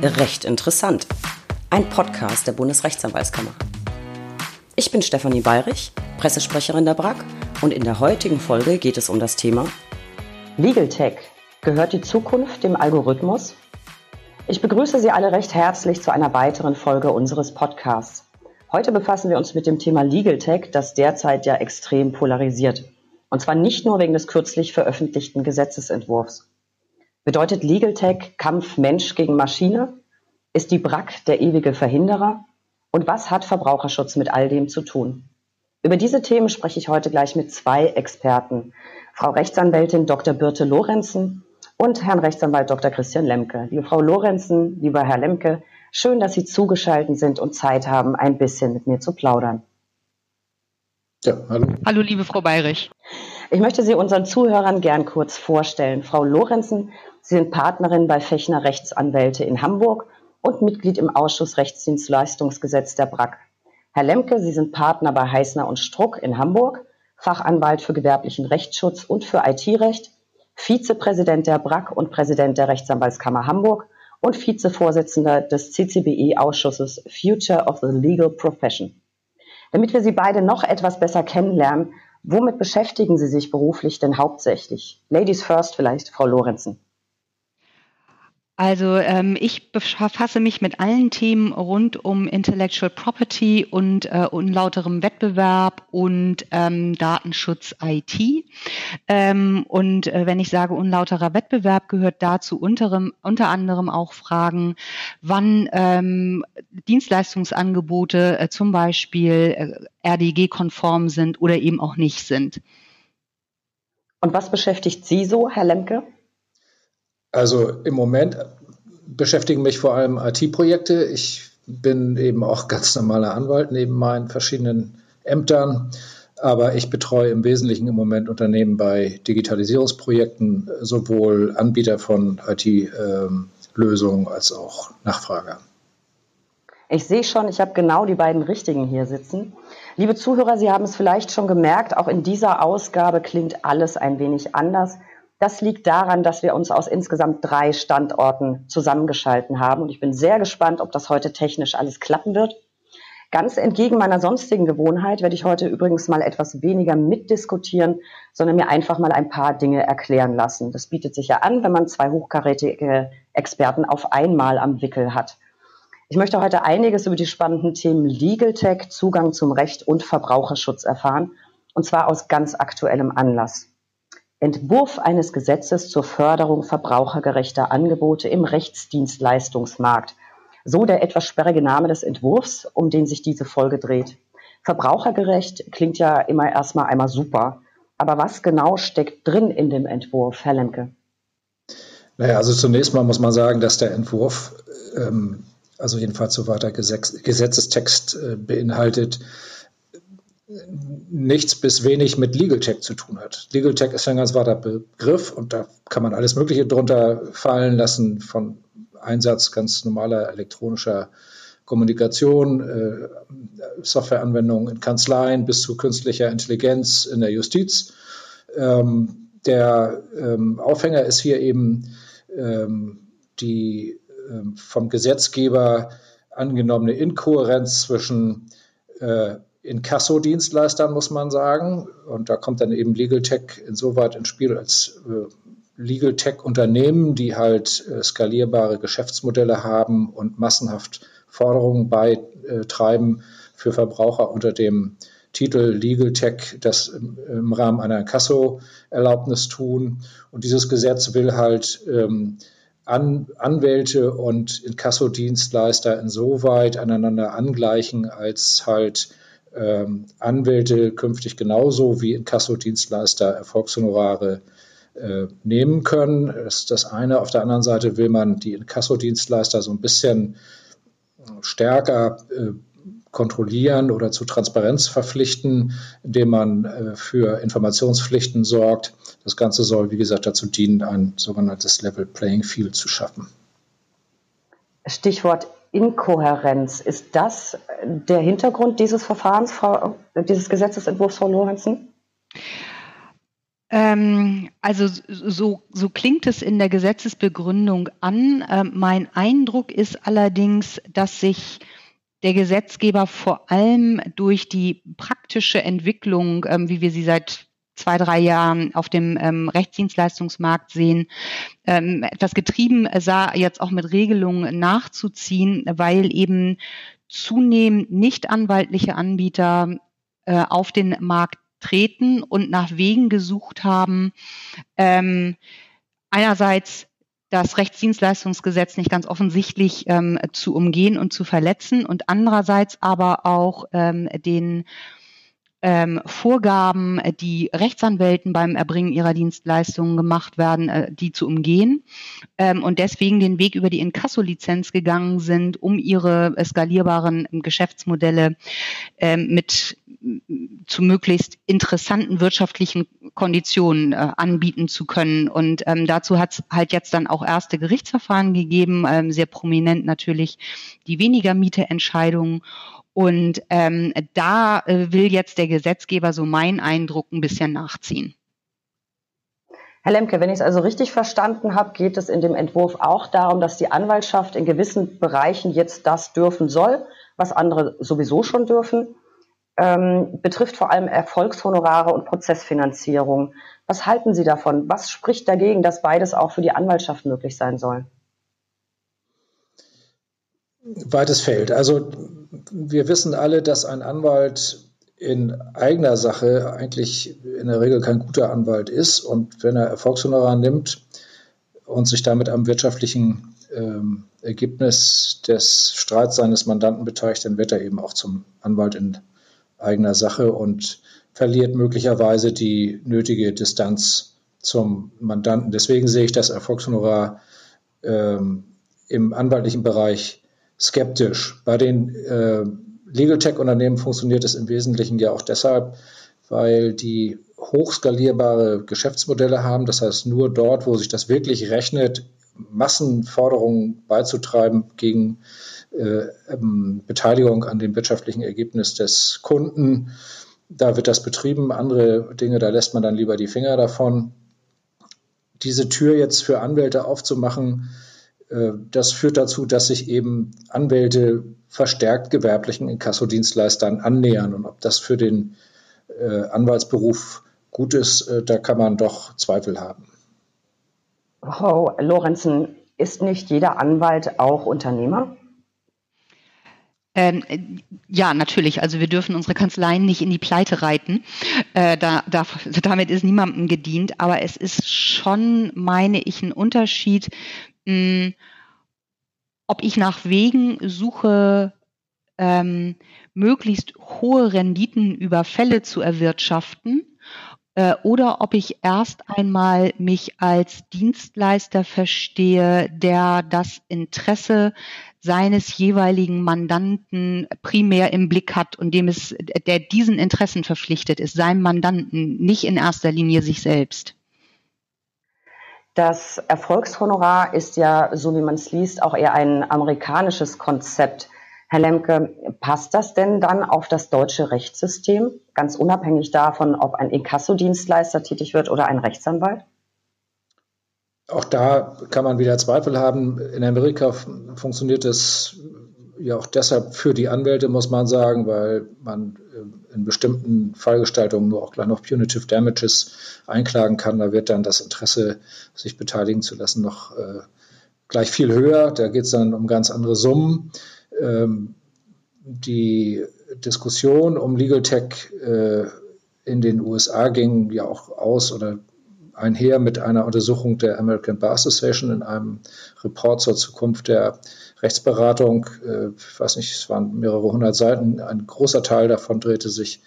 Recht interessant. Ein Podcast der Bundesrechtsanwaltskammer. Ich bin Stefanie Bayrich, Pressesprecherin der BRAG und in der heutigen Folge geht es um das Thema Legal Tech. Gehört die Zukunft dem Algorithmus? Ich begrüße Sie alle recht herzlich zu einer weiteren Folge unseres Podcasts. Heute befassen wir uns mit dem Thema Legal Tech, das derzeit ja extrem polarisiert. Und zwar nicht nur wegen des kürzlich veröffentlichten Gesetzesentwurfs. Bedeutet Legal Tech Kampf Mensch gegen Maschine? Ist die BRAC der ewige Verhinderer? Und was hat Verbraucherschutz mit all dem zu tun? Über diese Themen spreche ich heute gleich mit zwei Experten. Frau Rechtsanwältin Dr. Birte Lorenzen und Herrn Rechtsanwalt Dr. Christian Lemke. Liebe Frau Lorenzen, lieber Herr Lemke, schön, dass Sie zugeschaltet sind und Zeit haben, ein bisschen mit mir zu plaudern. Ja, hallo. Hallo, liebe Frau Bayrich. Ich möchte Sie unseren Zuhörern gern kurz vorstellen. Frau Lorenzen Sie sind Partnerin bei Fechner Rechtsanwälte in Hamburg und Mitglied im Ausschuss Rechtsdienstleistungsgesetz der BRAC. Herr Lemke, Sie sind Partner bei Heißner und Struck in Hamburg, Fachanwalt für gewerblichen Rechtsschutz und für IT-Recht, Vizepräsident der BRAC und Präsident der Rechtsanwaltskammer Hamburg und Vizevorsitzender des CCBE-Ausschusses Future of the Legal Profession. Damit wir Sie beide noch etwas besser kennenlernen, womit beschäftigen Sie sich beruflich denn hauptsächlich? Ladies first vielleicht, Frau Lorenzen. Also ähm, ich befasse mich mit allen Themen rund um Intellectual Property und äh, unlauterem Wettbewerb und ähm, Datenschutz IT. Ähm, und äh, wenn ich sage unlauterer Wettbewerb, gehört dazu unterem, unter anderem auch Fragen, wann ähm, Dienstleistungsangebote äh, zum Beispiel äh, RDG-konform sind oder eben auch nicht sind. Und was beschäftigt Sie so, Herr Lemke? Also im Moment beschäftigen mich vor allem IT-Projekte. Ich bin eben auch ganz normaler Anwalt neben meinen verschiedenen Ämtern. Aber ich betreue im Wesentlichen im Moment Unternehmen bei Digitalisierungsprojekten, sowohl Anbieter von IT-Lösungen ähm, als auch Nachfrager. Ich sehe schon, ich habe genau die beiden Richtigen hier sitzen. Liebe Zuhörer, Sie haben es vielleicht schon gemerkt, auch in dieser Ausgabe klingt alles ein wenig anders. Das liegt daran, dass wir uns aus insgesamt drei Standorten zusammengeschalten haben. Und ich bin sehr gespannt, ob das heute technisch alles klappen wird. Ganz entgegen meiner sonstigen Gewohnheit werde ich heute übrigens mal etwas weniger mitdiskutieren, sondern mir einfach mal ein paar Dinge erklären lassen. Das bietet sich ja an, wenn man zwei hochkarätige Experten auf einmal am Wickel hat. Ich möchte heute einiges über die spannenden Themen Legal Tech, Zugang zum Recht und Verbraucherschutz erfahren, und zwar aus ganz aktuellem Anlass. Entwurf eines Gesetzes zur Förderung verbrauchergerechter Angebote im Rechtsdienstleistungsmarkt. So der etwas sperrige Name des Entwurfs, um den sich diese Folge dreht. Verbrauchergerecht klingt ja immer erstmal einmal super. Aber was genau steckt drin in dem Entwurf, Herr Lemke? Naja, also zunächst mal muss man sagen, dass der Entwurf, ähm, also jedenfalls soweit der Gesetzestext äh, beinhaltet, nichts bis wenig mit Legal Tech zu tun hat. Legal Tech ist ein ganz weiter Begriff und da kann man alles Mögliche drunter fallen lassen, von Einsatz ganz normaler elektronischer Kommunikation, äh, Softwareanwendungen in Kanzleien bis zu künstlicher Intelligenz in der Justiz. Ähm, der ähm, Aufhänger ist hier eben ähm, die ähm, vom Gesetzgeber angenommene Inkohärenz zwischen äh, Inkasso-Dienstleistern, muss man sagen. Und da kommt dann eben Legal Tech insoweit ins Spiel als äh, Legal Tech-Unternehmen, die halt äh, skalierbare Geschäftsmodelle haben und massenhaft Forderungen beitreiben für Verbraucher unter dem Titel Legal Tech das im, Rahmen einer Inkasso-Erlaubnis tun. Und dieses Gesetz will halt ähm, an, Anwälte und Inkasso-Dienstleister insoweit aneinander angleichen, als halt ähm, Anwälte künftig genauso wie Inkasso-Dienstleister Erfolgshonorare äh, nehmen können. Das ist das eine. Auf der anderen Seite will man die Inkasso-Dienstleister so ein bisschen stärker äh, kontrollieren oder zu Transparenz verpflichten, indem man äh, für Informationspflichten sorgt. Das Ganze soll, wie gesagt, dazu dienen, ein sogenanntes Level Playing Field zu schaffen. Stichwort Inkohärenz. Ist das der Hintergrund dieses Verfahrens, Frau, dieses Gesetzesentwurfs, Frau Lorenzen? Ähm, also so, so klingt es in der Gesetzesbegründung an. Ähm, mein Eindruck ist allerdings, dass sich der Gesetzgeber vor allem durch die praktische Entwicklung, ähm, wie wir sie seit zwei, drei Jahren auf dem ähm, Rechtsdienstleistungsmarkt sehen, ähm, etwas getrieben sah, jetzt auch mit Regelungen nachzuziehen, weil eben zunehmend nicht anwaltliche Anbieter äh, auf den Markt treten und nach Wegen gesucht haben, ähm, einerseits das Rechtsdienstleistungsgesetz nicht ganz offensichtlich ähm, zu umgehen und zu verletzen und andererseits aber auch ähm, den ähm, Vorgaben, die Rechtsanwälten beim Erbringen ihrer Dienstleistungen gemacht werden, äh, die zu umgehen ähm, und deswegen den Weg über die Inkasso-Lizenz gegangen sind, um ihre skalierbaren Geschäftsmodelle ähm, mit zu möglichst interessanten wirtschaftlichen Konditionen äh, anbieten zu können. Und ähm, dazu hat es halt jetzt dann auch erste Gerichtsverfahren gegeben, ähm, sehr prominent natürlich die weniger Miete-Entscheidungen. Und ähm, da äh, will jetzt der Gesetzgeber, so mein Eindruck, ein bisschen nachziehen. Herr Lemke, wenn ich es also richtig verstanden habe, geht es in dem Entwurf auch darum, dass die Anwaltschaft in gewissen Bereichen jetzt das dürfen soll, was andere sowieso schon dürfen ähm, betrifft vor allem Erfolgshonorare und Prozessfinanzierung. Was halten Sie davon? Was spricht dagegen, dass beides auch für die Anwaltschaft möglich sein soll? Weites Feld. Also wir wissen alle, dass ein Anwalt in eigener Sache eigentlich in der Regel kein guter Anwalt ist. Und wenn er Erfolgshonorar nimmt und sich damit am wirtschaftlichen ähm, Ergebnis des Streits seines Mandanten beteiligt, dann wird er eben auch zum Anwalt in eigener Sache und verliert möglicherweise die nötige Distanz zum Mandanten. Deswegen sehe ich das Erfolgshonorar ähm, im anwaltlichen Bereich skeptisch. Bei den äh, Legal Tech-Unternehmen funktioniert es im Wesentlichen ja auch deshalb, weil die hochskalierbare Geschäftsmodelle haben. Das heißt, nur dort, wo sich das wirklich rechnet, Massenforderungen beizutreiben gegen äh, ähm, Beteiligung an dem wirtschaftlichen Ergebnis des Kunden. Da wird das betrieben. Andere Dinge, da lässt man dann lieber die Finger davon. Diese Tür jetzt für Anwälte aufzumachen, das führt dazu, dass sich eben Anwälte verstärkt gewerblichen Inkassodienstleistern annähern. Und ob das für den äh, Anwaltsberuf gut ist, da kann man doch Zweifel haben. Frau Lorenzen, ist nicht jeder Anwalt auch Unternehmer? Ähm, ja, natürlich. Also wir dürfen unsere Kanzleien nicht in die Pleite reiten. Äh, da, da, damit ist niemandem gedient. Aber es ist schon, meine ich, ein Unterschied, mh, hm, ob ich nach Wegen suche, ähm, möglichst hohe Renditen über Fälle zu erwirtschaften äh, oder ob ich erst einmal mich als Dienstleister verstehe, der das Interesse seines jeweiligen Mandanten primär im Blick hat und dem es, der diesen Interessen verpflichtet ist, seinem Mandanten, nicht in erster Linie sich selbst. Das Erfolgshonorar ist ja, so wie man es liest, auch eher ein amerikanisches Konzept. Herr Lemke, passt das denn dann auf das deutsche Rechtssystem, ganz unabhängig davon, ob ein Inkassodienstleister tätig wird oder ein Rechtsanwalt? Auch da kann man wieder Zweifel haben. In Amerika funktioniert es ja auch deshalb für die Anwälte, muss man sagen, weil man äh, in bestimmten Fallgestaltungen nur auch gleich noch Punitive Damages einklagen kann. Da wird dann das Interesse, sich beteiligen zu lassen, noch äh, gleich viel höher. Da geht es dann um ganz andere Summen. Ähm, die Diskussion um Legal Tech äh, in den USA ging ja auch aus oder einher mit einer Untersuchung der American Bar Association in einem Report zur Zukunft der Rechtsberatung. Äh, ich weiß nicht, es waren mehrere hundert Seiten. Ein großer Teil davon drehte sich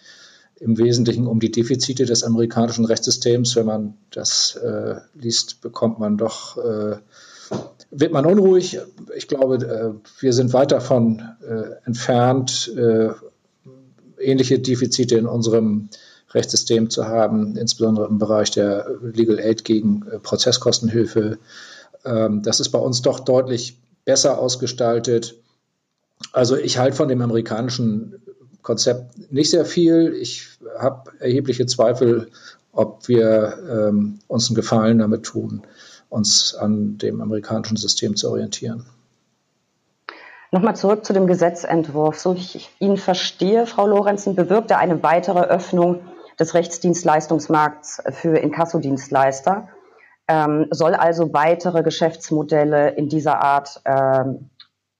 im Wesentlichen um die Defizite des amerikanischen Rechtssystems. Wenn man das äh, liest, bekommt man doch äh, wird man unruhig. Ich glaube, äh, wir sind weit davon äh, entfernt, äh, ähnliche Defizite in unserem Rechtssystem zu haben, insbesondere im Bereich der Legal Aid gegen Prozesskostenhilfe. Ähm, das ist bei uns doch deutlich besser ausgestaltet. Also ich halte von dem amerikanischen Konzept nicht sehr viel. Ich habe erhebliche Zweifel, ob wir ähm, uns einen Gefallen damit tun, uns an dem amerikanischen System zu orientieren. Nochmal zurück zu dem Gesetzentwurf. So wie ich ihn verstehe, Frau Lorenzen, bewirkt er eine weitere Öffnung des Rechtsdienstleistungsmarkts für Inkassodienstleister, ähm, soll also weitere Geschäftsmodelle in dieser Art ähm,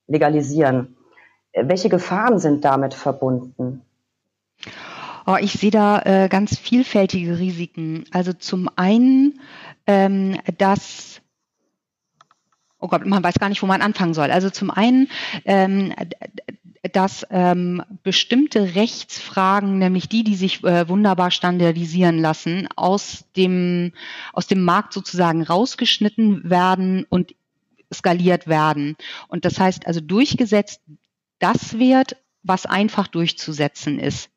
legalisieren. Welche Gefahren sind damit verbunden? Oh, ich sehe da äh, ganz vielfältige Risiken. Also zum einen, ähm, dass oh Gott, man weiß gar nicht, wo man anfangen soll. Also zum einen, ähm, dass ähm, bestimmte Rechtsfragen, nämlich die, die sich äh, wunderbar standardisieren lassen, aus dem, aus dem Markt sozusagen rausgeschnitten werden und skaliert werden. Und das heißt also durchgesetzt, das wird, was einfach durchzusetzen ist.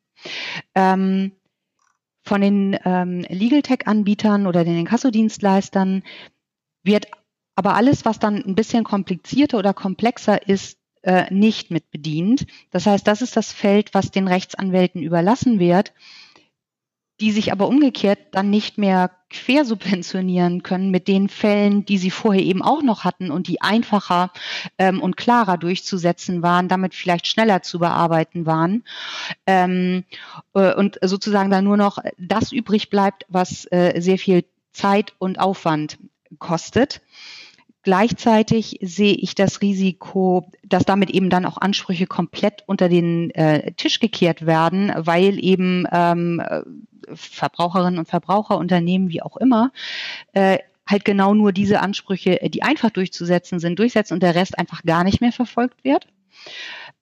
Ähm, von den ähm, Legal Tech-Anbietern oder den Inkassodienstleistern wird aber alles, was dann ein bisschen komplizierter oder komplexer ist, äh, nicht mit bedient. Das heißt, das ist das Feld, was den Rechtsanwälten überlassen wird die sich aber umgekehrt dann nicht mehr quersubventionieren können mit den Fällen, die sie vorher eben auch noch hatten und die einfacher ähm, und klarer durchzusetzen waren, damit vielleicht schneller zu bearbeiten waren. Ähm, äh, und sozusagen dann nur noch das übrig bleibt, was äh, sehr viel Zeit und Aufwand kostet. Gleichzeitig sehe ich das Risiko, dass damit eben dann auch Ansprüche komplett unter den äh, Tisch gekehrt werden, weil eben ähm, Verbraucherinnen und Verbraucher, Unternehmen, wie auch immer, äh, halt genau nur diese Ansprüche, die einfach durchzusetzen sind, durchsetzen und der Rest einfach gar nicht mehr verfolgt wird.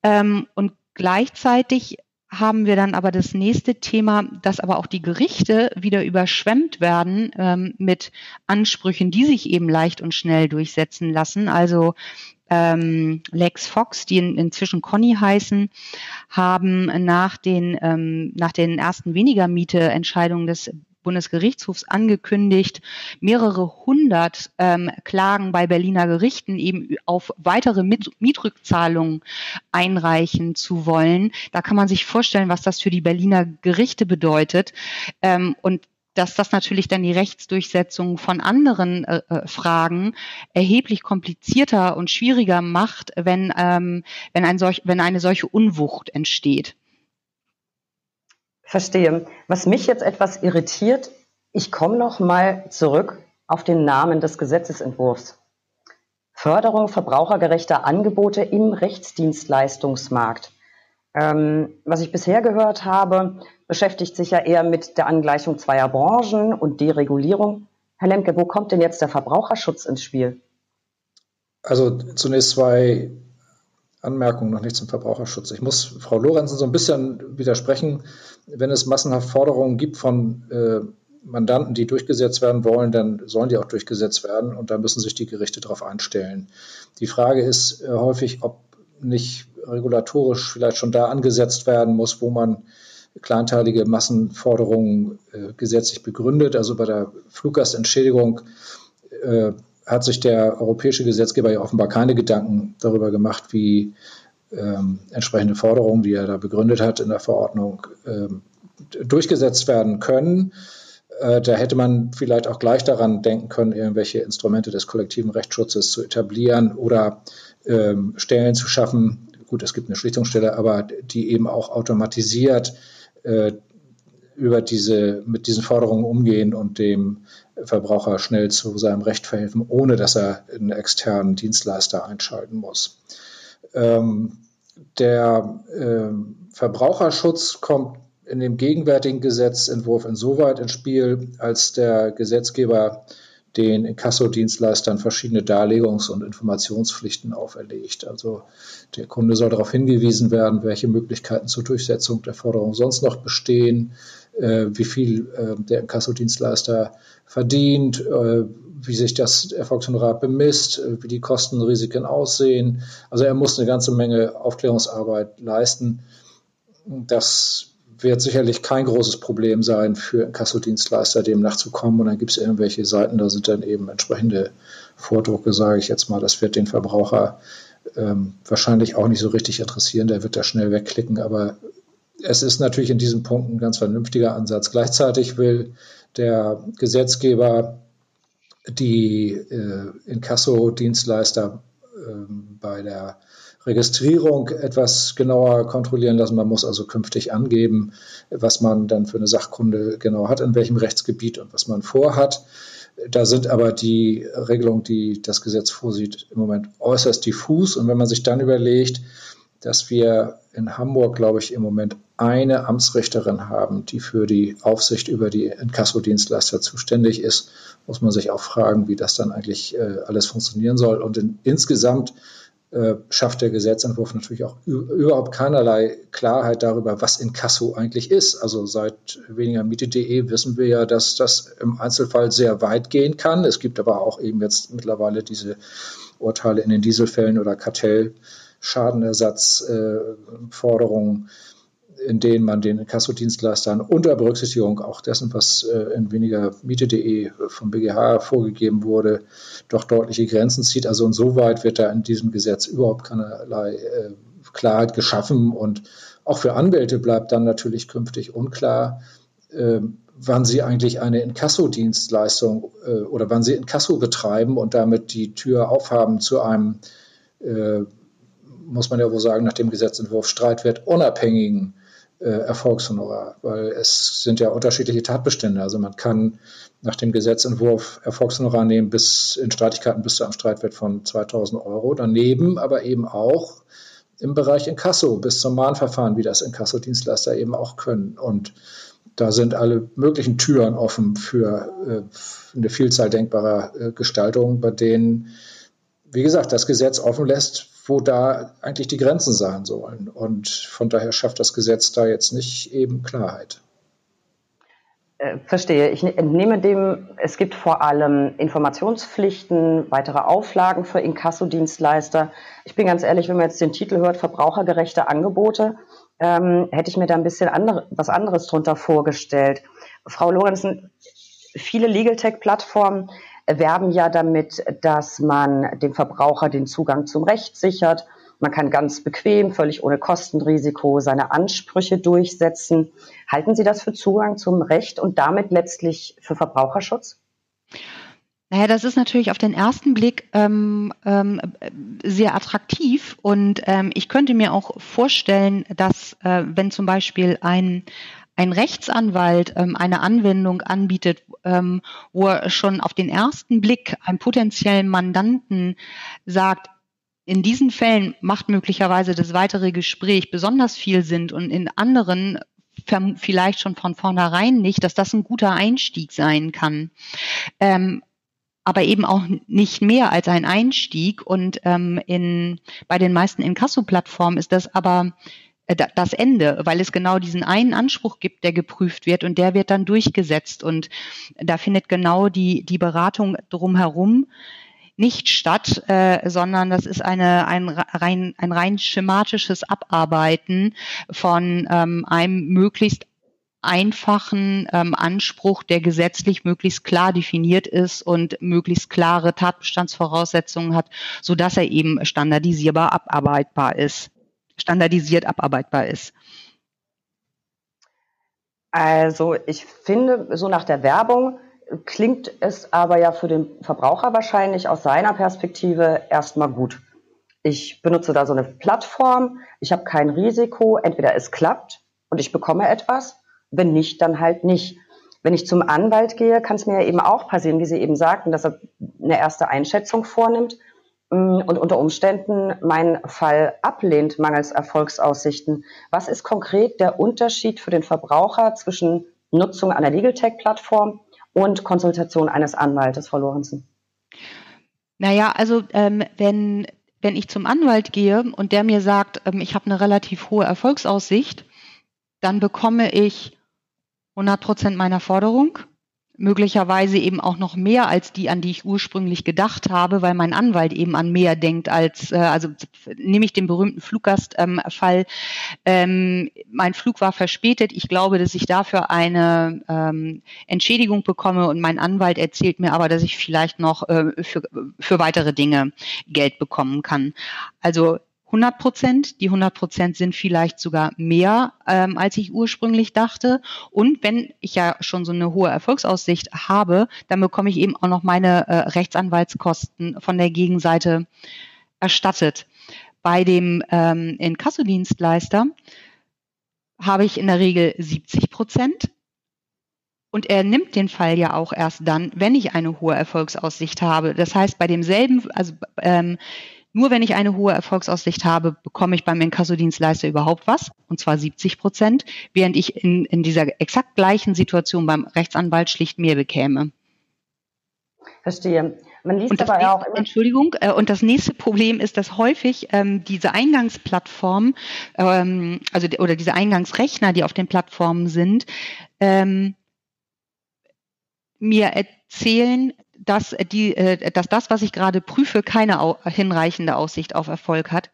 Ähm, und gleichzeitig haben wir dann aber das nächste Thema, dass aber auch die Gerichte wieder überschwemmt werden ähm, mit Ansprüchen, die sich eben leicht und schnell durchsetzen lassen. Also ähm, Lex Fox, die in, inzwischen Conny heißen, haben nach den, ähm, nach den ersten weniger Miete-Entscheidungen des Bundesgerichtshofs angekündigt, mehrere hundert ähm, Klagen bei Berliner Gerichten eben auf weitere Mit Mietrückzahlungen einreichen zu wollen. Da kann man sich vorstellen, was das für die Berliner Gerichte bedeutet. Ähm, und dass das natürlich dann die Rechtsdurchsetzung von anderen äh, äh, Fragen erheblich komplizierter und schwieriger macht, wenn, ähm, wenn, ein solch, wenn eine solche Unwucht entsteht. Verstehe. Was mich jetzt etwas irritiert, ich komme noch mal zurück auf den Namen des Gesetzesentwurfs. Förderung verbrauchergerechter Angebote im Rechtsdienstleistungsmarkt. Ähm, was ich bisher gehört habe, beschäftigt sich ja eher mit der Angleichung zweier Branchen und Deregulierung. Herr Lemke, wo kommt denn jetzt der Verbraucherschutz ins Spiel? Also zunächst zwei Anmerkungen noch nicht zum Verbraucherschutz. Ich muss Frau Lorenzen so ein bisschen widersprechen. Wenn es massenhaft Forderungen gibt von äh, Mandanten, die durchgesetzt werden wollen, dann sollen die auch durchgesetzt werden und da müssen sich die Gerichte darauf einstellen. Die Frage ist äh, häufig, ob nicht regulatorisch vielleicht schon da angesetzt werden muss, wo man kleinteilige Massenforderungen äh, gesetzlich begründet. Also bei der Fluggastentschädigung äh, hat sich der europäische Gesetzgeber ja offenbar keine Gedanken darüber gemacht, wie ähm, entsprechende Forderungen, die er da begründet hat in der Verordnung, ähm, durchgesetzt werden können. Äh, da hätte man vielleicht auch gleich daran denken können, irgendwelche Instrumente des kollektiven Rechtsschutzes zu etablieren oder ähm, Stellen zu schaffen. Gut, es gibt eine Schlichtungsstelle, aber die eben auch automatisiert äh, über diese, mit diesen Forderungen umgehen und dem Verbraucher schnell zu seinem Recht verhelfen, ohne dass er einen externen Dienstleister einschalten muss. Ähm, der äh, Verbraucherschutz kommt in dem gegenwärtigen Gesetzentwurf insoweit ins Spiel, als der Gesetzgeber den Inkassodienstleistern verschiedene Darlegungs- und Informationspflichten auferlegt. Also der Kunde soll darauf hingewiesen werden, welche Möglichkeiten zur Durchsetzung der Forderung sonst noch bestehen, äh, wie viel äh, der Inkassodienstleister verdient, äh, wie sich das Erfolgshonorar bemisst, äh, wie die Kosten und Risiken aussehen. Also er muss eine ganze Menge Aufklärungsarbeit leisten. Das wird sicherlich kein großes Problem sein für Kassodienstleister, dem nachzukommen. Und dann gibt es irgendwelche Seiten, da sind dann eben entsprechende Vordrucke, sage ich jetzt mal. Das wird den Verbraucher ähm, wahrscheinlich auch nicht so richtig interessieren. Der wird da schnell wegklicken. Aber es ist natürlich in diesem Punkt ein ganz vernünftiger Ansatz. Gleichzeitig will der Gesetzgeber die äh, Inkasso-Dienstleister äh, bei der Registrierung etwas genauer kontrollieren lassen. Man muss also künftig angeben, was man dann für eine Sachkunde genau hat, in welchem Rechtsgebiet und was man vorhat. Da sind aber die Regelungen, die das Gesetz vorsieht, im Moment äußerst diffus. Und wenn man sich dann überlegt, dass wir in Hamburg, glaube ich, im Moment eine Amtsrichterin haben, die für die Aufsicht über die Inkasso-Dienstleister zuständig ist, muss man sich auch fragen, wie das dann eigentlich äh, alles funktionieren soll. Und in, insgesamt äh, schafft der Gesetzentwurf natürlich auch überhaupt keinerlei Klarheit darüber, was Inkasso eigentlich ist. Also seit weniger Miete.de wissen wir ja, dass das im Einzelfall sehr weit gehen kann. Es gibt aber auch eben jetzt mittlerweile diese Urteile in den Dieselfällen oder Kartellschadenersatzforderungen. Äh, in denen man den Inkassodienstleistern unter Berücksichtigung auch dessen, was äh, in weniger Miete.de vom BGH vorgegeben wurde, doch deutliche Grenzen zieht. Also insoweit wird da in diesem Gesetz überhaupt keinerlei äh, Klarheit geschaffen und auch für Anwälte bleibt dann natürlich künftig unklar, äh, wann sie eigentlich eine Inkassodienstleistung äh, oder wann sie Inkasso betreiben und damit die Tür aufhaben zu einem, äh, muss man ja wohl sagen, nach dem Gesetzentwurf Streitwert unabhängigen äh, Erfolgshonorar, weil es sind ja unterschiedliche Tatbestände. Also man kann nach dem Gesetzentwurf Erfolgshonorar nehmen bis in Streitigkeiten bis zu einem Streitwert von 2000 Euro. Daneben aber eben auch im Bereich Inkasso bis zum Mahnverfahren, wie das Inkasso-Dienstleister eben auch können. Und da sind alle möglichen Türen offen für äh, eine Vielzahl denkbarer äh, Gestaltungen, bei denen, wie gesagt, das Gesetz offen lässt, wo da eigentlich die Grenzen sein sollen. Und von daher schafft das Gesetz da jetzt nicht eben Klarheit. Äh, verstehe. Ich entnehme dem, es gibt vor allem Informationspflichten, weitere Auflagen für Inkassodienstleister. Ich bin ganz ehrlich, wenn man jetzt den Titel hört, verbrauchergerechte Angebote, ähm, hätte ich mir da ein bisschen andere, was anderes drunter vorgestellt. Frau Lorenzen, viele Legal Tech-Plattformen werben ja damit, dass man dem Verbraucher den Zugang zum Recht sichert. Man kann ganz bequem, völlig ohne Kostenrisiko seine Ansprüche durchsetzen. Halten Sie das für Zugang zum Recht und damit letztlich für Verbraucherschutz? Naja, das ist natürlich auf den ersten Blick ähm, ähm, sehr attraktiv und ähm, ich könnte mir auch vorstellen, dass äh, wenn zum Beispiel ein ein Rechtsanwalt ähm, eine Anwendung anbietet, ähm, wo er schon auf den ersten Blick einem potenziellen Mandanten sagt, in diesen Fällen macht möglicherweise das weitere Gespräch besonders viel Sinn und in anderen vielleicht schon von vornherein nicht, dass das ein guter Einstieg sein kann. Ähm, aber eben auch nicht mehr als ein Einstieg. Und ähm, in, bei den meisten Inkasso-Plattformen ist das aber das Ende, weil es genau diesen einen Anspruch gibt, der geprüft wird und der wird dann durchgesetzt. Und da findet genau die, die Beratung drumherum nicht statt, äh, sondern das ist eine, ein, rein, ein rein schematisches Abarbeiten von ähm, einem möglichst einfachen ähm, Anspruch, der gesetzlich möglichst klar definiert ist und möglichst klare Tatbestandsvoraussetzungen hat, so dass er eben standardisierbar abarbeitbar ist standardisiert abarbeitbar ist? Also ich finde, so nach der Werbung klingt es aber ja für den Verbraucher wahrscheinlich aus seiner Perspektive erstmal gut. Ich benutze da so eine Plattform, ich habe kein Risiko, entweder es klappt und ich bekomme etwas, wenn nicht, dann halt nicht. Wenn ich zum Anwalt gehe, kann es mir ja eben auch passieren, wie Sie eben sagten, dass er eine erste Einschätzung vornimmt Mm, und unter Umständen meinen Fall ablehnt mangels Erfolgsaussichten. Was ist konkret der Unterschied für den Verbraucher zwischen Nutzung einer Legal Tech Plattform und Konsultation eines Anwaltes, Frau Lorenzen? Naja, also ähm, wenn, wenn ich zum Anwalt gehe und der mir sagt, ähm, ich habe eine relativ hohe Erfolgsaussicht, dann bekomme ich 100 Prozent meiner Forderung möglicherweise eben auch noch mehr als die, an die ich ursprünglich gedacht habe, weil mein Anwalt eben an mehr denkt als, äh, also nehme ich den berühmten Fluggastfall, ähm, mein Flug war verspätet, ich glaube, dass ich dafür eine ähm, Entschädigung bekomme und mein Anwalt erzählt mir aber, dass ich vielleicht noch äh, für, für weitere Dinge Geld bekommen kann. Also 100 Prozent. Die 100 Prozent sind vielleicht sogar mehr, ähm, als ich ursprünglich dachte. Und wenn ich ja schon so eine hohe Erfolgsaussicht habe, dann bekomme ich eben auch noch meine äh, Rechtsanwaltskosten von der Gegenseite erstattet. Bei dem ähm, Inkassodienstleister habe ich in der Regel 70 Prozent. Und er nimmt den Fall ja auch erst dann, wenn ich eine hohe Erfolgsaussicht habe. Das heißt, bei demselben, also ähm, nur wenn ich eine hohe Erfolgsaussicht habe, bekomme ich beim Inkassodienstleister überhaupt was, und zwar 70 Prozent, während ich in, in dieser exakt gleichen Situation beim Rechtsanwalt schlicht mehr bekäme. Verstehe. Man liest und aber nächste, auch immer Entschuldigung, äh, und das nächste Problem ist, dass häufig ähm, diese Eingangsplattformen, ähm, also oder diese Eingangsrechner, die auf den Plattformen sind, ähm, mir erzählen, dass, die, äh, dass das, was ich gerade prüfe, keine hinreichende Aussicht auf Erfolg hat.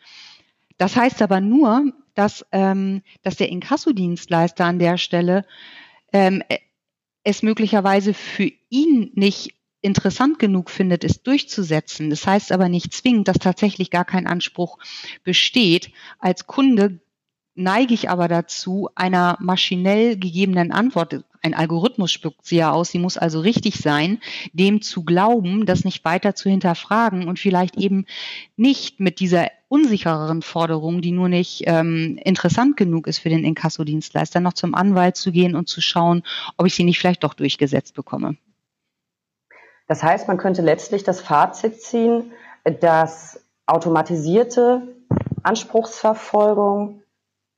Das heißt aber nur, dass, ähm, dass der Inkassodienstleister an der Stelle ähm, es möglicherweise für ihn nicht interessant genug findet, es durchzusetzen. Das heißt aber nicht zwingend, dass tatsächlich gar kein Anspruch besteht. Als Kunde neige ich aber dazu, einer maschinell gegebenen Antwort, ein Algorithmus spuckt sie ja aus, sie muss also richtig sein, dem zu glauben, das nicht weiter zu hinterfragen und vielleicht eben nicht mit dieser unsichereren Forderung, die nur nicht ähm, interessant genug ist für den Inkassodienstleister, noch zum Anwalt zu gehen und zu schauen, ob ich sie nicht vielleicht doch durchgesetzt bekomme. Das heißt, man könnte letztlich das Fazit ziehen, dass automatisierte Anspruchsverfolgung,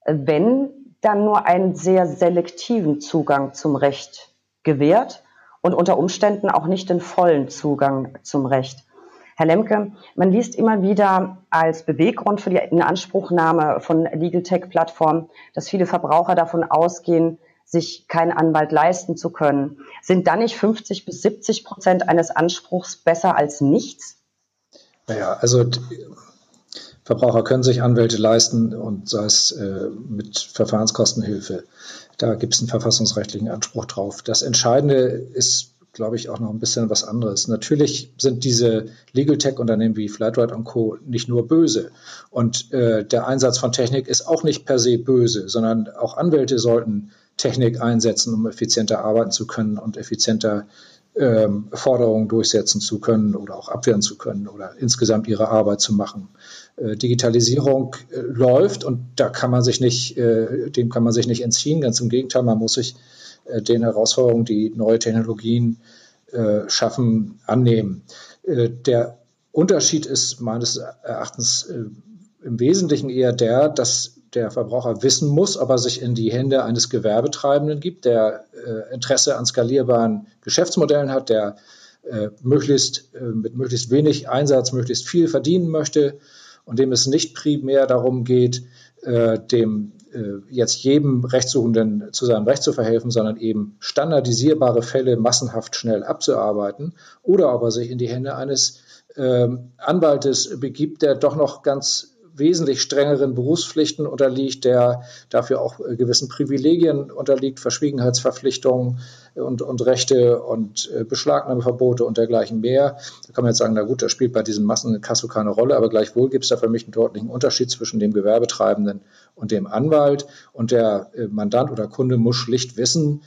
wenn dann nur einen sehr selektiven Zugang zum Recht gewährt und unter Umständen auch nicht den vollen Zugang zum Recht. Herr Lemke, man liest immer wieder als Beweggrund für die Inanspruchnahme von Legal Tech Plattformen, dass viele Verbraucher davon ausgehen, sich keinen Anwalt leisten zu können. Sind dann nicht 50 bis 70 Prozent eines Anspruchs besser als nichts? Naja, also Verbraucher können sich Anwälte leisten und sei es äh, mit Verfahrenskostenhilfe. Da gibt es einen verfassungsrechtlichen Anspruch drauf. Das Entscheidende ist, glaube ich, auch noch ein bisschen was anderes. Natürlich sind diese Legal Tech-Unternehmen wie Flightride und Co. nicht nur böse. Und äh, der Einsatz von Technik ist auch nicht per se böse, sondern auch Anwälte sollten Technik einsetzen, um effizienter arbeiten zu können und effizienter ähm, Forderungen durchsetzen zu können oder auch abwehren zu können oder insgesamt ihre Arbeit zu machen. Äh, Digitalisierung äh, läuft und da kann man sich nicht, äh, dem kann man sich nicht entziehen. Ganz im Gegenteil, man muss sich den Herausforderungen, die neue Technologien schaffen, annehmen. Der Unterschied ist meines Erachtens im Wesentlichen eher der, dass der Verbraucher wissen muss, ob er sich in die Hände eines Gewerbetreibenden gibt, der Interesse an skalierbaren Geschäftsmodellen hat, der möglichst mit möglichst wenig Einsatz möglichst viel verdienen möchte und dem es nicht primär darum geht, äh, dem äh, jetzt jedem Rechtssuchenden zu seinem Recht zu verhelfen, sondern eben standardisierbare Fälle massenhaft schnell abzuarbeiten oder ob er sich in die Hände eines ähm, Anwaltes begibt, der doch noch ganz wesentlich strengeren Berufspflichten unterliegt, der dafür auch äh, gewissen Privilegien unterliegt, Verschwiegenheitsverpflichtungen und, und Rechte und äh, Beschlagnahmeverbote und dergleichen mehr. Da kann man jetzt sagen, na gut, das spielt bei diesem Massenkasso keine Rolle, aber gleichwohl gibt es da für mich einen deutlichen Unterschied zwischen dem Gewerbetreibenden und dem Anwalt. Und der äh, Mandant oder Kunde muss schlicht wissen,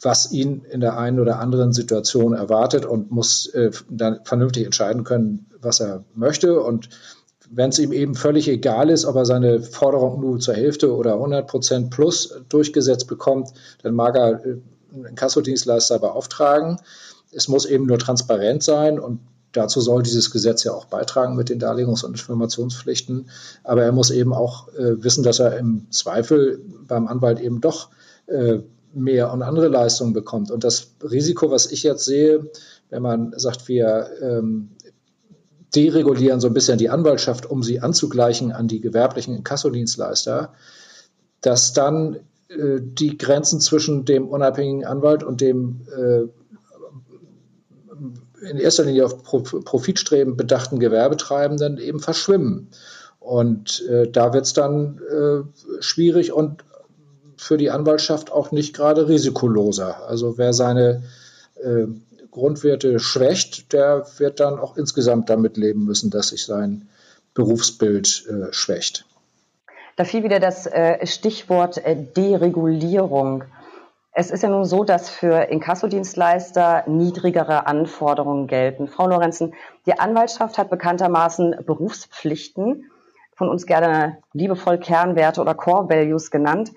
was ihn in der einen oder anderen Situation erwartet und muss dann vernünftig entscheiden können, was er möchte. Und wenn es ihm eben völlig egal ist, ob er seine Forderung nur zur Hälfte oder 100 Prozent plus durchgesetzt bekommt, dann mag er äh, einen Kassodienstleister beauftragen. Es muss eben nur transparent sein und dazu soll dieses Gesetz ja auch beitragen mit den Darlegungs- und Informationspflichten. Aber er muss eben auch äh, wissen, dass er im Zweifel beim Anwalt eben doch äh, mehr und andere Leistungen bekommt. Und das Risiko, was ich jetzt sehe, wenn man sagt, wir ähm, deregulieren so ein bisschen die Anwaltschaft, um sie anzugleichen an die gewerblichen Inkassodienstleister, dass dann äh, die Grenzen zwischen dem unabhängigen Anwalt und dem äh, in erster Linie auf Profitstreben bedachten Gewerbetreibenden eben verschwimmen. Und äh, da wird es dann äh, schwierig und für die Anwaltschaft auch nicht gerade risikoloser. Also wer seine äh, Grundwerte schwächt, der wird dann auch insgesamt damit leben müssen, dass sich sein Berufsbild äh, schwächt. Da fiel wieder das äh, Stichwort äh, Deregulierung. Es ist ja nun so, dass für Inkassodienstleister niedrigere Anforderungen gelten. Frau Lorenzen, die Anwaltschaft hat bekanntermaßen Berufspflichten, von uns gerne liebevoll Kernwerte oder Core Values genannt.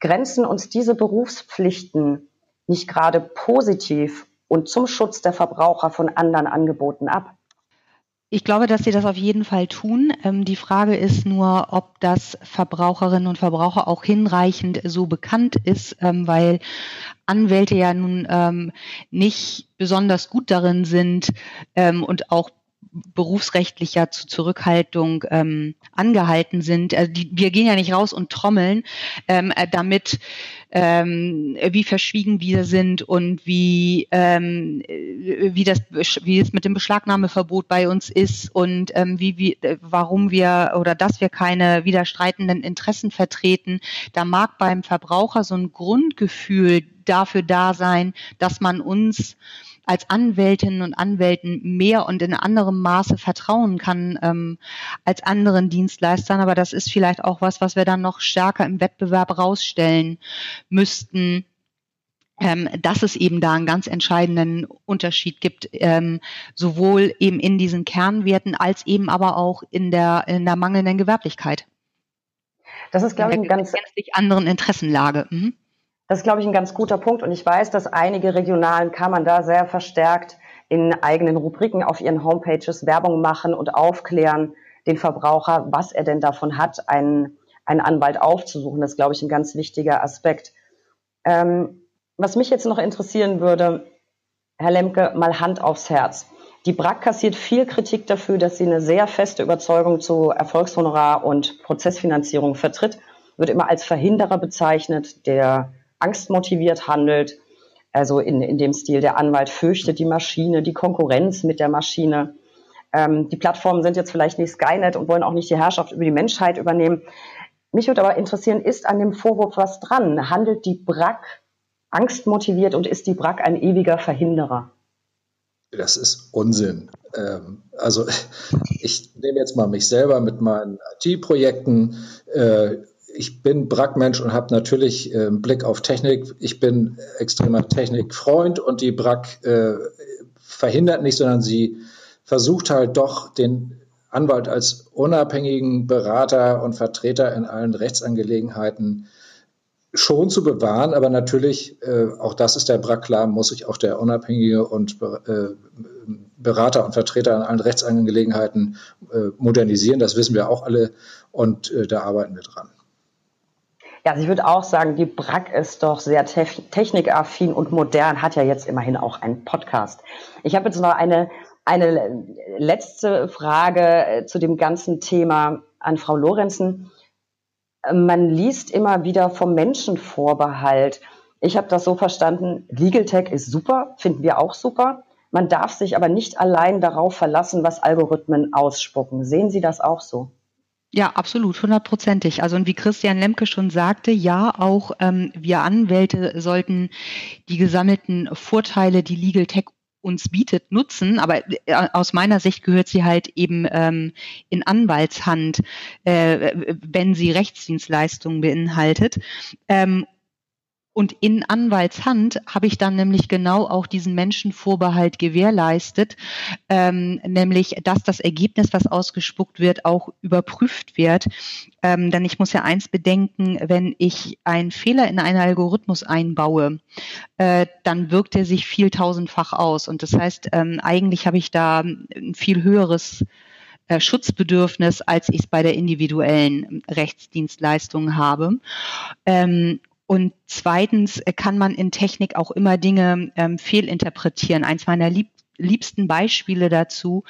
Grenzen uns diese Berufspflichten nicht gerade positiv und zum Schutz der Verbraucher von anderen Angeboten ab? Ich glaube, dass sie das auf jeden Fall tun. Ähm, die Frage ist nur, ob das Verbraucherinnen und Verbraucher auch hinreichend so bekannt ist, ähm, weil Anwälte ja nun ähm, nicht besonders gut darin sind und auch berufsrechtlich ja zu Zurückhaltung ähm, angehalten sind. Also die, wir gehen ja nicht raus und trommeln, ähm, äh, damit ähm, wie verschwiegen wir sind und wie ähm, wie das wie es mit dem Beschlagnahmeverbot bei uns ist und ähm, wie, wie warum wir oder dass wir keine widerstreitenden Interessen vertreten. Da mag beim Verbraucher so ein Grundgefühl dafür da sein, dass man uns als Anwältinnen und Anwälten mehr und in anderem Maße vertrauen kann ähm, als anderen Dienstleistern. Aber das ist vielleicht auch was, was wir dann noch stärker im Wettbewerb rausstellen müssten. Ähm, dass es eben da einen ganz entscheidenden Unterschied gibt, ähm, sowohl eben in diesen Kernwerten als eben aber auch in der, in der mangelnden Gewerblichkeit. Das ist, glaube ich, ein ganz gänzlich anderen Interessenlage. Mhm. Das ist, glaube ich, ein ganz guter Punkt. Und ich weiß, dass einige regionalen Kammern da sehr verstärkt in eigenen Rubriken auf ihren Homepages Werbung machen und aufklären den Verbraucher, was er denn davon hat, einen, einen Anwalt aufzusuchen. Das ist, glaube ich, ein ganz wichtiger Aspekt. Ähm, was mich jetzt noch interessieren würde, Herr Lemke, mal Hand aufs Herz. Die BRAC kassiert viel Kritik dafür, dass sie eine sehr feste Überzeugung zu Erfolgshonorar und Prozessfinanzierung vertritt, wird immer als Verhinderer bezeichnet, der angstmotiviert handelt. Also in, in dem Stil, der Anwalt fürchtet die Maschine, die Konkurrenz mit der Maschine. Ähm, die Plattformen sind jetzt vielleicht nicht Skynet und wollen auch nicht die Herrschaft über die Menschheit übernehmen. Mich würde aber interessieren, ist an dem Vorwurf was dran? Handelt die BRAC angstmotiviert und ist die BRAC ein ewiger Verhinderer? Das ist Unsinn. Ähm, also ich nehme jetzt mal mich selber mit meinen IT-Projekten. Äh, ich bin Brack-Mensch und habe natürlich äh, Blick auf Technik. Ich bin extremer Technikfreund und die Brack äh, verhindert nicht, sondern sie versucht halt doch den Anwalt als unabhängigen Berater und Vertreter in allen Rechtsangelegenheiten schon zu bewahren, aber natürlich, äh, auch das ist der Brack klar, muss sich auch der unabhängige und äh, Berater und Vertreter in allen Rechtsangelegenheiten äh, modernisieren. Das wissen wir auch alle und äh, da arbeiten wir dran. Ja, also ich würde auch sagen, die Brack ist doch sehr te technikaffin und modern, hat ja jetzt immerhin auch einen Podcast. Ich habe jetzt noch eine, eine letzte Frage äh, zu dem ganzen Thema an Frau Lorenzen. Man liest immer wieder vom Menschenvorbehalt. Ich habe das so verstanden, Legal Tech ist super, finden wir auch super. Man darf sich aber nicht allein darauf verlassen, was Algorithmen ausspucken. Sehen Sie das auch so? Ja, absolut, hundertprozentig. Also und wie Christian Lemke schon sagte, ja, auch ähm, wir Anwälte sollten die gesammelten Vorteile, die Legal Tech uns bietet, nutzen. Aber äh, aus meiner Sicht gehört sie halt eben ähm, in Anwaltshand, äh, wenn sie Rechtsdienstleistungen beinhaltet. Ähm, und in Anwaltshand habe ich dann nämlich genau auch diesen Menschenvorbehalt gewährleistet, ähm, nämlich dass das Ergebnis, was ausgespuckt wird, auch überprüft wird. Ähm, denn ich muss ja eins bedenken, wenn ich einen Fehler in einen Algorithmus einbaue, äh, dann wirkt er sich viel tausendfach aus. Und das heißt, ähm, eigentlich habe ich da ein viel höheres äh, Schutzbedürfnis, als ich es bei der individuellen Rechtsdienstleistung habe. Ähm, und zweitens äh, kann man in Technik auch immer Dinge ähm, fehlinterpretieren. Eins meiner lieb liebsten Beispiele dazu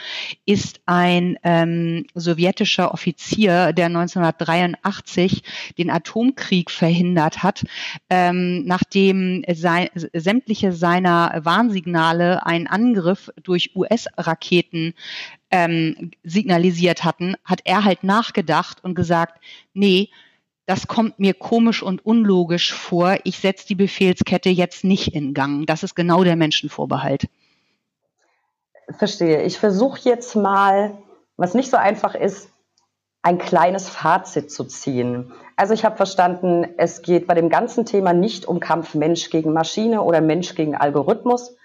ist ein ähm, sowjetischer Offizier, der 1983 den Atomkrieg verhindert hat, ähm, nachdem sein, sämtliche seiner Warnsignale einen Angriff durch US-Raketen ähm, signalisiert hatten, hat er halt nachgedacht und gesagt, nee, das kommt mir komisch und unlogisch vor. Ich setze die Befehlskette jetzt nicht in Gang. Das ist genau der Menschenvorbehalt. Verstehe. Ich versuche jetzt mal, was nicht so einfach ist, ein kleines Fazit zu ziehen. Also ich habe verstanden, es geht bei dem ganzen Thema nicht um Kampf Mensch gegen Maschine oder Mensch gegen Algorithmus,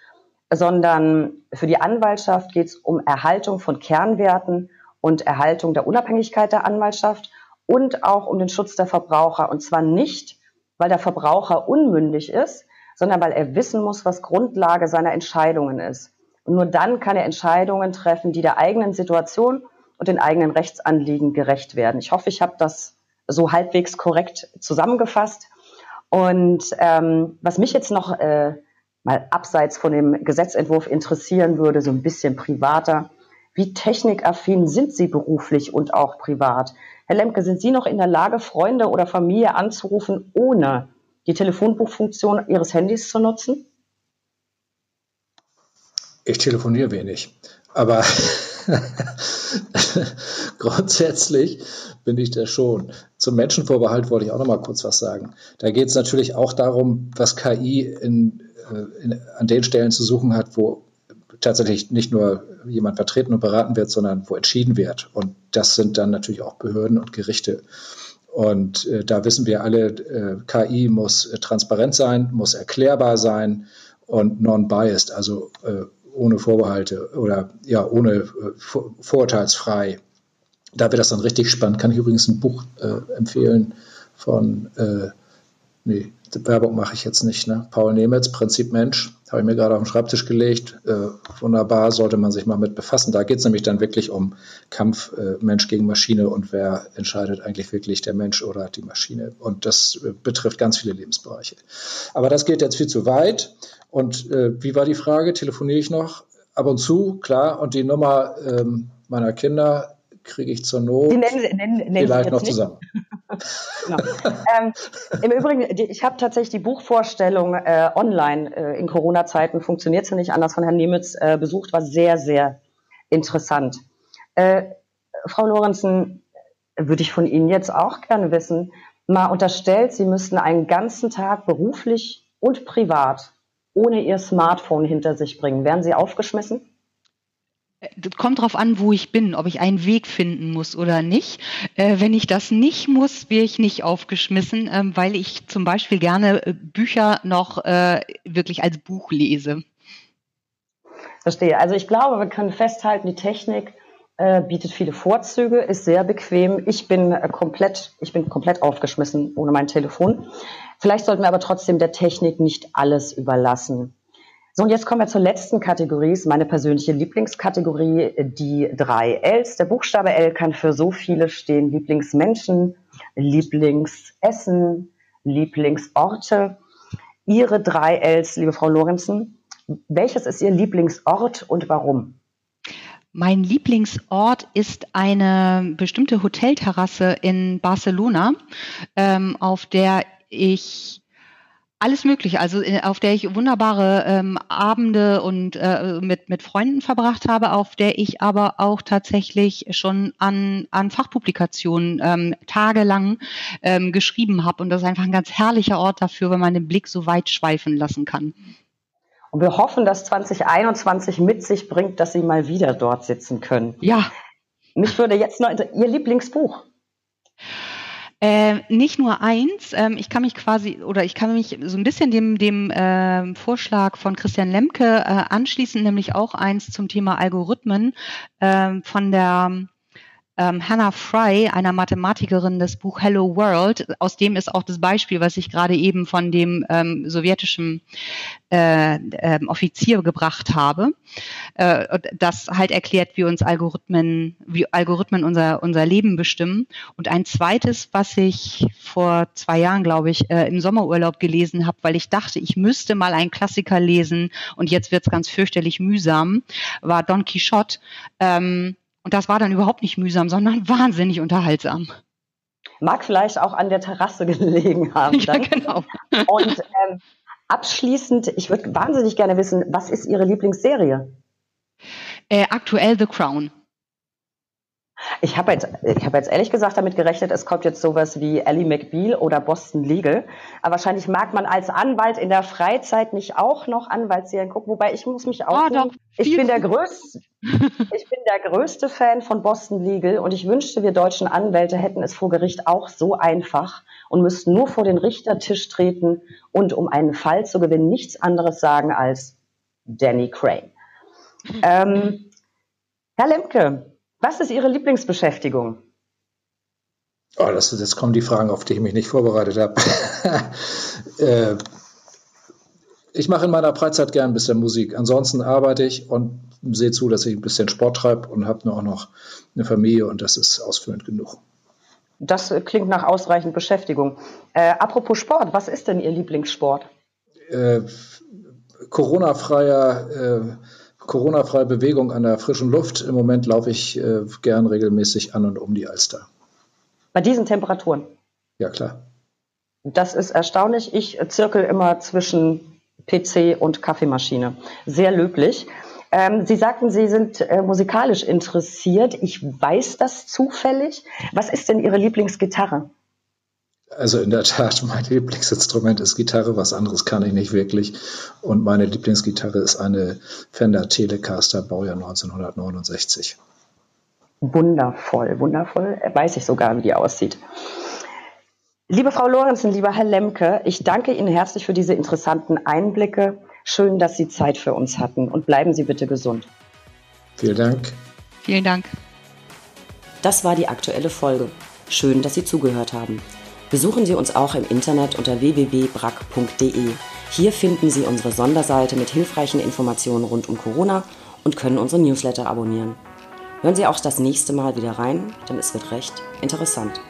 sondern für die Anwaltschaft geht es um Erhaltung von Kernwerten und Erhaltung der Unabhängigkeit der Anwaltschaft und auch um den Schutz der Verbraucher. Und zwar nicht, weil der Verbraucher unmündig ist, sondern weil er wissen muss, was Grundlage seiner Entscheidungen ist. Und nur dann kann er Entscheidungen treffen, die der eigenen Situation und den eigenen Rechtsanliegen gerecht werden. Ich hoffe, ich habe das so halbwegs korrekt zusammengefasst. Und ähm, was mich jetzt noch äh, mal abseits von dem Gesetzentwurf interessieren würde, so ein bisschen privater, wie technikaffin sind Sie beruflich und auch privat? Herr Lemke, sind Sie noch in der Lage, Freunde oder Familie anzurufen, ohne die Telefonbuchfunktion Ihres Handys zu nutzen? Ich telefoniere wenig, aber grundsätzlich bin ich das schon. Zum Menschenvorbehalt wollte ich auch noch mal kurz was sagen. Da geht es natürlich auch darum, was KI in, äh, in, an den Stellen zu suchen hat, wo tatsächlich nicht nur jemand vertreten und beraten wird, sondern wo entschieden wird. Und das sind dann natürlich auch Behörden und Gerichte. Und äh, da wissen wir alle, äh, KI muss äh, transparent sein, muss erklärbar sein und non-biased, also äh, ohne Vorbehalte oder ja, ohne äh, vor, vorurteilsfrei. Da wird das dann richtig spannend. Kann ich übrigens ein Buch äh, empfehlen von nee, Werbung mache ich jetzt nicht. Ne? Paul Nemitz, Prinzip Mensch, habe ich mir gerade auf den Schreibtisch gelegt. Äh, wunderbar, sollte man sich mal mit befassen. Da geht es nämlich dann wirklich um Kampf äh, Mensch gegen Maschine und wer entscheidet eigentlich wirklich, der Mensch oder die Maschine. Und das äh, betrifft ganz viele Lebensbereiche. Aber das geht jetzt viel zu weit. Und äh, wie war die Frage? Telefoniere ich noch? Ab und zu, klar. Und die Nummer ähm, meiner Kinder kriege ich zur Not die nennen, nennen, nennen vielleicht noch nicht. zusammen. genau. ähm, Im Übrigen, ich habe tatsächlich die Buchvorstellung äh, online äh, in Corona-Zeiten, funktioniert sie nicht anders, von Herrn Niemitz äh, besucht, war sehr, sehr interessant. Äh, Frau Lorenzen, würde ich von Ihnen jetzt auch gerne wissen, mal unterstellt, Sie müssten einen ganzen Tag beruflich und privat ohne Ihr Smartphone hinter sich bringen. Wären Sie aufgeschmissen? Kommt drauf an, wo ich bin, ob ich einen Weg finden muss oder nicht. Äh, wenn ich das nicht muss, wäre ich nicht aufgeschmissen, ähm, weil ich zum Beispiel gerne äh, Bücher noch äh, wirklich als Buch lese. Verstehe. Also ich glaube, wir können festhalten, die Technik äh, bietet viele Vorzüge, ist sehr bequem. Ich bin äh, komplett, ich bin komplett aufgeschmissen ohne mein Telefon. Vielleicht sollten wir aber trotzdem der Technik nicht alles überlassen. So, und jetzt kommen wir zur letzten Kategorie, ist meine persönliche Lieblingskategorie, die drei Ls. Der Buchstabe L kann für so viele stehen. Lieblingsmenschen, Lieblingsessen, Lieblingsorte. Ihre drei Ls, liebe Frau Lorenzen, welches ist Ihr Lieblingsort und warum? Mein Lieblingsort ist eine bestimmte Hotelterrasse in Barcelona, ähm, auf der ich alles Mögliche, also äh, auf der ich wunderbare ähm, Abende und äh, mit, mit Freunden verbracht habe, auf der ich aber auch tatsächlich schon an, an Fachpublikationen ähm, tagelang ähm, geschrieben habe. Und das ist einfach ein ganz herrlicher Ort dafür, wenn man den Blick so weit schweifen lassen kann. Und wir hoffen, dass 2021 mit sich bringt, dass Sie mal wieder dort sitzen können. Ja. Mich würde jetzt noch Ihr Lieblingsbuch. Äh, nicht nur eins, ähm, ich kann mich quasi oder ich kann mich so ein bisschen dem, dem äh, Vorschlag von Christian Lemke äh, anschließen, nämlich auch eins zum Thema Algorithmen äh, von der ähm, Hannah Fry, einer Mathematikerin, das Buch Hello World. Aus dem ist auch das Beispiel, was ich gerade eben von dem ähm, sowjetischen äh, äh, Offizier gebracht habe, äh, das halt erklärt, wie uns Algorithmen, wie Algorithmen unser, unser Leben bestimmen. Und ein zweites, was ich vor zwei Jahren, glaube ich, äh, im Sommerurlaub gelesen habe, weil ich dachte, ich müsste mal einen Klassiker lesen und jetzt wird's ganz fürchterlich mühsam, war Don Quixote. Ähm, und das war dann überhaupt nicht mühsam, sondern wahnsinnig unterhaltsam. Mag vielleicht auch an der Terrasse gelegen haben. Dann. Ja, genau. Und ähm, abschließend, ich würde wahnsinnig gerne wissen, was ist Ihre Lieblingsserie? Äh, aktuell The Crown. Ich habe jetzt, ich hab jetzt ehrlich gesagt damit gerechnet, es kommt jetzt sowas wie Ellie McBeal oder Boston Legal. Aber wahrscheinlich mag man als Anwalt in der Freizeit nicht auch noch Anwaltsserien gucken. Wobei ich muss mich auch. Ah, doch, ich viel bin der größte, ich bin der größte Fan von Boston Legal und ich wünschte, wir deutschen Anwälte hätten es vor Gericht auch so einfach und müssten nur vor den Richtertisch treten und um einen Fall zu gewinnen nichts anderes sagen als Danny Crane. Ähm, Herr Lemke, was ist Ihre Lieblingsbeschäftigung? Oh, das, jetzt kommen die Fragen, auf die ich mich nicht vorbereitet habe. äh, ich mache in meiner Freizeit gern ein bisschen Musik. Ansonsten arbeite ich und sehe zu, dass ich ein bisschen Sport treibe und habe nur auch noch eine Familie und das ist ausführend genug. Das klingt nach ausreichend Beschäftigung. Äh, apropos Sport, was ist denn Ihr Lieblingssport? Äh, Corona-freier, äh, Corona-freie Bewegung an der frischen Luft. Im Moment laufe ich äh, gern regelmäßig an und um die Alster. Bei diesen Temperaturen? Ja, klar. Das ist erstaunlich. Ich zirkel immer zwischen PC und Kaffeemaschine. Sehr löblich. Ähm, Sie sagten, Sie sind äh, musikalisch interessiert. Ich weiß das zufällig. Was ist denn Ihre Lieblingsgitarre? Also in der Tat, mein Lieblingsinstrument ist Gitarre, was anderes kann ich nicht wirklich. Und meine Lieblingsgitarre ist eine Fender Telecaster Baujahr 1969. Wundervoll, wundervoll. Weiß ich sogar, wie die aussieht. Liebe Frau Lorenzen, lieber Herr Lemke, ich danke Ihnen herzlich für diese interessanten Einblicke. Schön, dass Sie Zeit für uns hatten und bleiben Sie bitte gesund. Vielen Dank. Vielen Dank. Das war die aktuelle Folge. Schön, dass Sie zugehört haben. Besuchen Sie uns auch im Internet unter www.brack.de. Hier finden Sie unsere Sonderseite mit hilfreichen Informationen rund um Corona und können unsere Newsletter abonnieren. Hören Sie auch das nächste Mal wieder rein, denn es wird recht interessant.